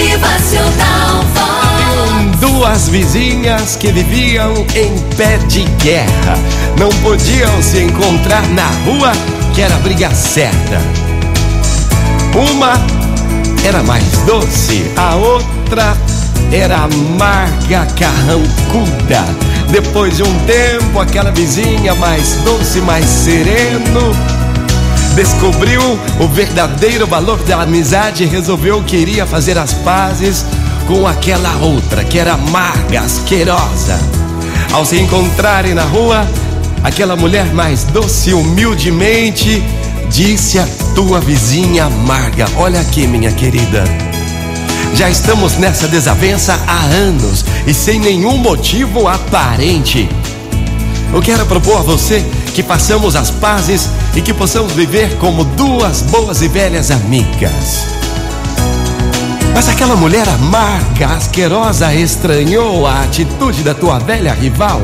Motivacional Vox. Duas vizinhas que viviam em pé de guerra não podiam se encontrar na rua, que era briga certa. Uma era mais doce, a outra era amarga, carrancuda. Depois de um tempo, aquela vizinha mais doce, mais sereno, descobriu o verdadeiro valor da amizade e resolveu que iria fazer as pazes com aquela outra, que era amarga, asquerosa. Ao se encontrarem na rua, aquela mulher mais doce, humildemente, disse à tua vizinha amarga: Olha aqui, minha querida. Já estamos nessa desavença há anos e sem nenhum motivo aparente. Eu quero propor a você que façamos as pazes e que possamos viver como duas boas e velhas amigas. Mas aquela mulher amarga, asquerosa, estranhou a atitude da tua velha rival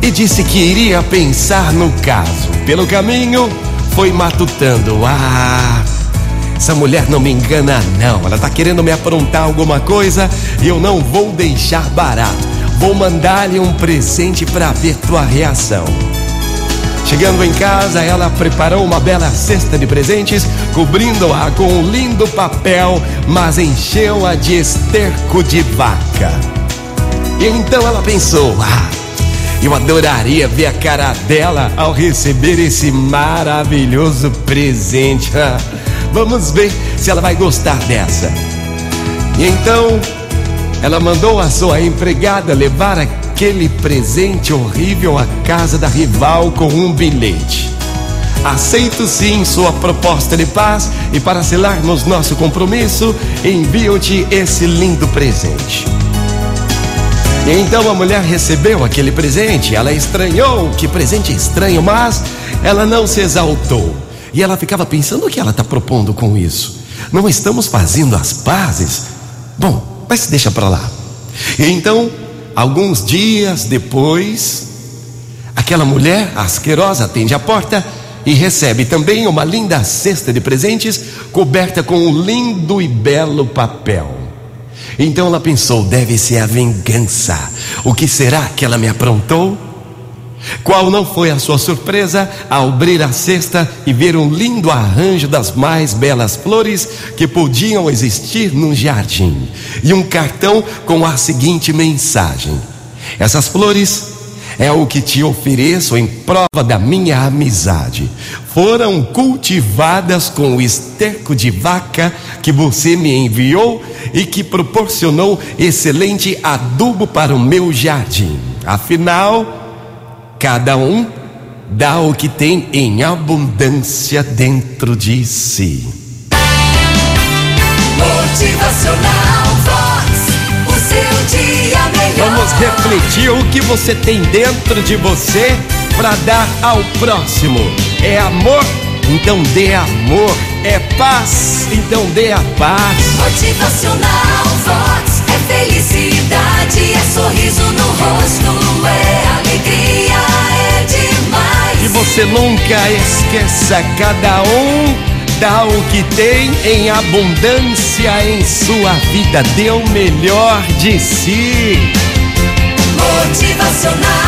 e disse que iria pensar no caso. Pelo caminho, foi matutando. Ah, essa mulher não me engana, não. Ela tá querendo me aprontar alguma coisa e eu não vou deixar barato. Vou mandar-lhe um presente para ver tua reação. Chegando em casa, ela preparou uma bela cesta de presentes, cobrindo-a com um lindo papel, mas encheu-a de esterco de vaca. E então ela pensou: ah, eu adoraria ver a cara dela ao receber esse maravilhoso presente. Vamos ver se ela vai gostar dessa. E então ela mandou a sua empregada levar aquele presente horrível à casa da rival com um bilhete. Aceito sim sua proposta de paz e para selarmos nosso compromisso, envio-te esse lindo presente. E então a mulher recebeu aquele presente, ela estranhou, que presente estranho, mas ela não se exaltou. E ela ficava pensando o que ela está propondo com isso. Não estamos fazendo as pazes? Bom, mas deixa para lá. E então, alguns dias depois, aquela mulher asquerosa atende a porta e recebe também uma linda cesta de presentes coberta com um lindo e belo papel. Então ela pensou: deve ser a vingança. O que será que ela me aprontou? Qual não foi a sua surpresa ao abrir a cesta e ver um lindo arranjo das mais belas flores que podiam existir num jardim e um cartão com a seguinte mensagem: Essas flores é o que te ofereço em prova da minha amizade. Foram cultivadas com o esterco de vaca que você me enviou e que proporcionou excelente adubo para o meu jardim. Afinal, Cada um dá o que tem em abundância dentro de si. Motivacional Vox, o seu dia melhor. Vamos refletir o que você tem dentro de você para dar ao próximo. É amor? Então dê amor. É paz? Então dê a paz. Motivacional você nunca esqueça cada um dá o que tem em abundância em sua vida. Dê o melhor de si. Motivacional.